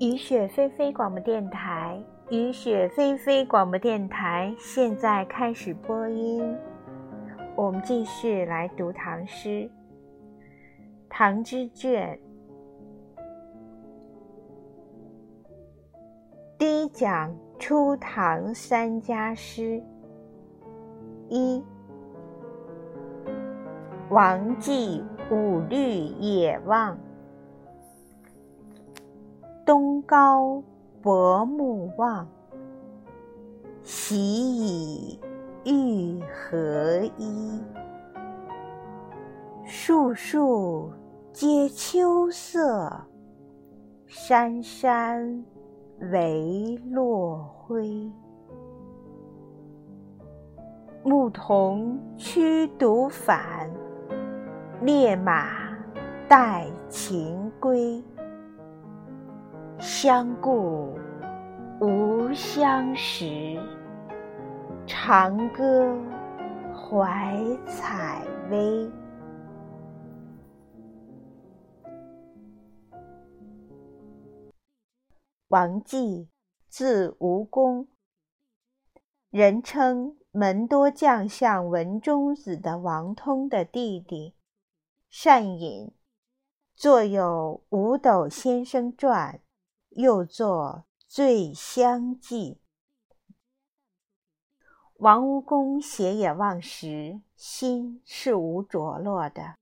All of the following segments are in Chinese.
雨雪霏霏广播电台，雨雪霏霏广播电台现在开始播音。我们继续来读唐诗《唐之卷》第一讲：初唐三家诗。一，王绩五律野望。东高薄暮望，喜以欲何依？树树皆秋色，山山唯落晖。牧童驱犊返，猎马带禽归。相顾无相识，长歌怀采薇。王继，字吴公，人称门多将相文中子的王通的弟弟，善饮，作有《五斗先生传》。又作《醉乡记》。王屋公写野望时，心是无着落的。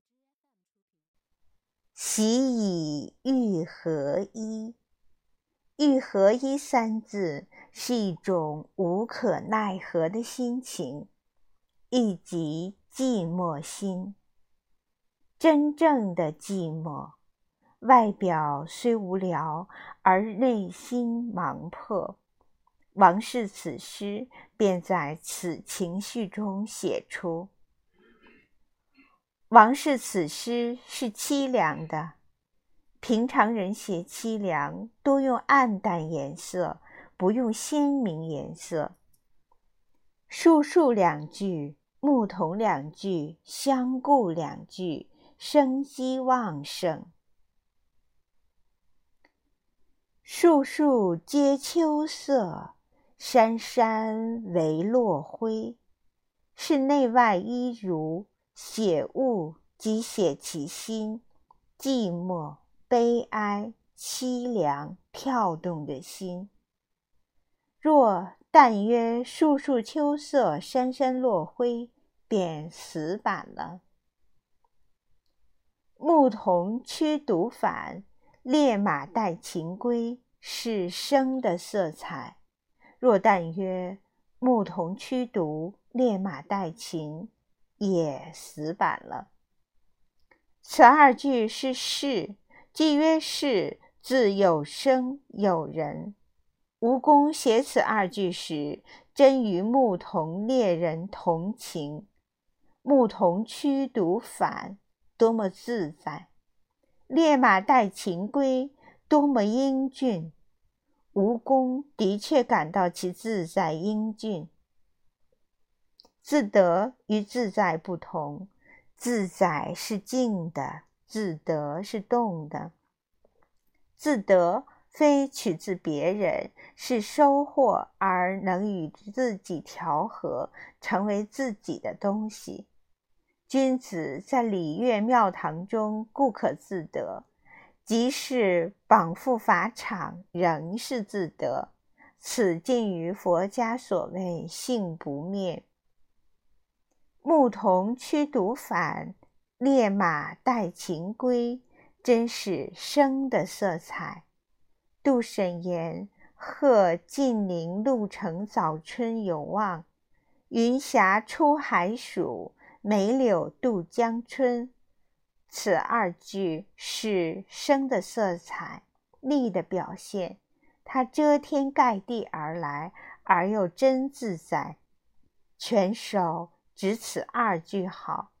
喜以欲合一，欲合一三字是一种无可奈何的心情，亦即寂寞心。真正的寂寞。外表虽无聊，而内心忙迫。王氏此诗便在此情绪中写出。王氏此诗是凄凉的。平常人写凄凉，多用暗淡颜色，不用鲜明颜色。树树两句，牧童两句，相顾两句，生机旺盛。树树皆秋色，山山唯落晖。是内外一如，写物即写其心，寂寞、悲哀、凄凉、跳动的心。若但曰树树秋色，山山落晖，便死板了。牧童驱犊返。猎马带禽归是生的色彩，若但曰牧童驱犊，猎马带禽，也死板了。此二句是事，既曰事，自有生有人。吴公写此二句时，真与牧童猎人同情。牧童驱犊返，多么自在！猎马带禽归，多么英俊！蜈蚣的确感到其自在英俊。自得与自在不同，自在是静的，自得是动的。自得非取自别人，是收获而能与自己调和，成为自己的东西。君子在礼乐庙堂中固可自得，即使绑缚法场，仍是自得。此近于佛家所谓“性不灭”。牧童驱犊返，烈马带禽归，真是生的色彩。杜审言：“鹤近林路程早春有望，云霞出海曙。”梅柳渡江春，此二句是生的色彩，力的表现。它遮天盖地而来，而又真自在。全首只此二句好。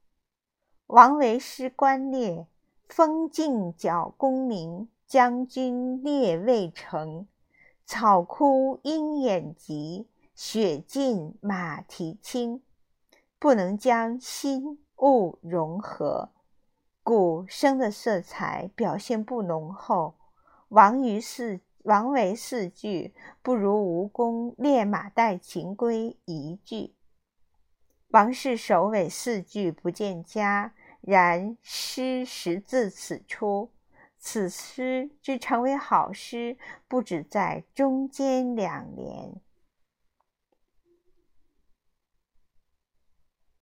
王维诗观烈：风劲角功名，将军烈未成。草枯鹰眼疾，雪尽马蹄轻。不能将心物融合，故生的色彩表现不浓厚。王于是王维四句，不如吴宫猎马带秦归一句。王氏首尾四句不见佳，然诗实自此出。此诗之成为好诗，不止在中间两联。